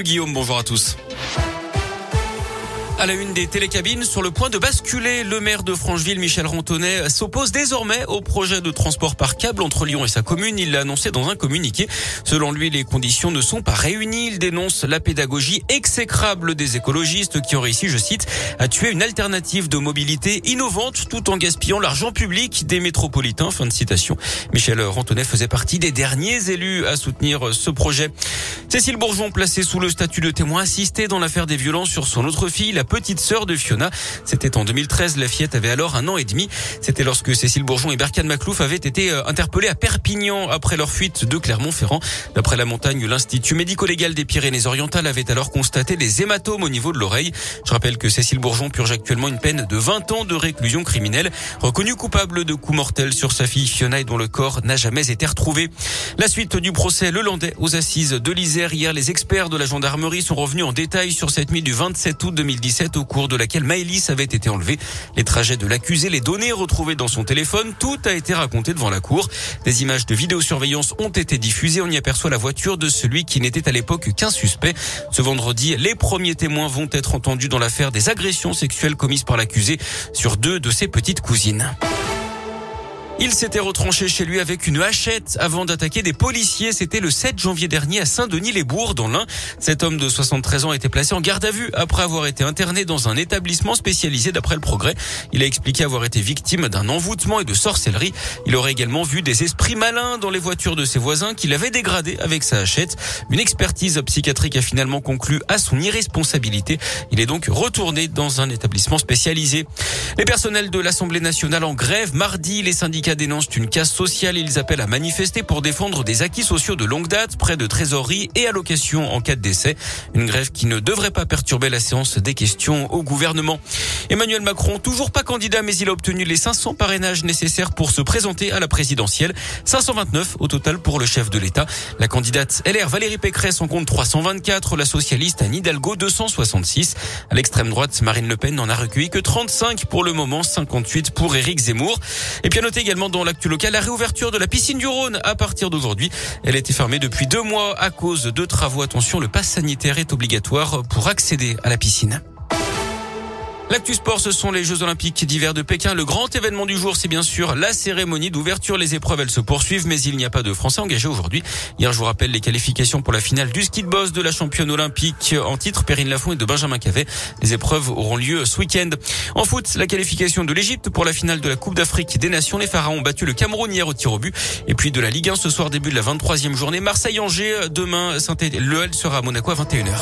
Guillaume, bonjour à tous. À la une des télécabines, sur le point de basculer, le maire de Francheville, Michel Rontonnet, s'oppose désormais au projet de transport par câble entre Lyon et sa commune. Il l'a annoncé dans un communiqué. Selon lui, les conditions ne sont pas réunies. Il dénonce la pédagogie exécrable des écologistes qui ont réussi, je cite, à tuer une alternative de mobilité innovante tout en gaspillant l'argent public des métropolitains. Fin de citation. Michel Rontonnet faisait partie des derniers élus à soutenir ce projet. Cécile Bourgeon, placée sous le statut de témoin assisté dans l'affaire des violences sur son autre fille, la petite sœur de Fiona. C'était en 2013. La fillette avait alors un an et demi. C'était lorsque Cécile Bourgeon et Berkane Maclouf avaient été euh, interpellés à Perpignan après leur fuite de Clermont-Ferrand. D'après la montagne, l'Institut médico-légal des Pyrénées-Orientales avait alors constaté des hématomes au niveau de l'oreille. Je rappelle que Cécile Bourgeon purge actuellement une peine de 20 ans de réclusion criminelle, reconnue coupable de coups mortels sur sa fille Fiona et dont le corps n'a jamais été retrouvé. La suite du procès Le Landais aux assises de l'Isère. Hier, les experts de la gendarmerie sont revenus en détail sur cette nuit du 27 août 2017 au cours de laquelle Maëlys avait été enlevée. Les trajets de l'accusé, les données retrouvées dans son téléphone, tout a été raconté devant la cour. Des images de vidéosurveillance ont été diffusées. On y aperçoit la voiture de celui qui n'était à l'époque qu'un suspect. Ce vendredi, les premiers témoins vont être entendus dans l'affaire des agressions sexuelles commises par l'accusé sur deux de ses petites cousines. Il s'était retranché chez lui avec une hachette avant d'attaquer des policiers. C'était le 7 janvier dernier à Saint-Denis-les-Bourgs dans l'Ain. Cet homme de 73 ans a été placé en garde à vue après avoir été interné dans un établissement spécialisé d'après le progrès. Il a expliqué avoir été victime d'un envoûtement et de sorcellerie. Il aurait également vu des esprits malins dans les voitures de ses voisins qu'il avait dégradé avec sa hachette. Une expertise psychiatrique a finalement conclu à son irresponsabilité. Il est donc retourné dans un établissement spécialisé. Les personnels de l'Assemblée nationale en grève mardi, les syndicats dénoncent une casse sociale. Ils appellent à manifester pour défendre des acquis sociaux de longue date, près de trésorerie et allocations en cas de décès. Une grève qui ne devrait pas perturber la séance des questions au gouvernement. Emmanuel Macron, toujours pas candidat, mais il a obtenu les 500 parrainages nécessaires pour se présenter à la présidentielle. 529 au total pour le chef de l'État. La candidate LR Valérie Pécresse en compte 324, la socialiste Anne Hidalgo 266. À l'extrême droite, Marine Le Pen n'en a recueilli que 35 pour le moment, 58 pour Éric Zemmour. Et puis à noter également dans l'actu la réouverture de la piscine du Rhône à partir d'aujourd'hui. Elle a été fermée depuis deux mois à cause de travaux. Attention, le pass sanitaire est obligatoire pour accéder à la piscine. L'actu sport, ce sont les Jeux Olympiques d'hiver de Pékin. Le grand événement du jour, c'est bien sûr la cérémonie d'ouverture. Les épreuves, elles se poursuivent, mais il n'y a pas de Français engagés aujourd'hui. Hier, je vous rappelle les qualifications pour la finale du ski de boss de la championne olympique en titre, Perrine Lafont et de Benjamin Cavet. Les épreuves auront lieu ce week-end. En foot, la qualification de l'Égypte pour la finale de la Coupe d'Afrique des Nations. Les Pharaons ont battu le Cameroun hier au tir au but. Et puis de la Ligue 1 ce soir, début de la 23e journée. Marseille-Angers, demain, saint Le sera à Monaco à 21h.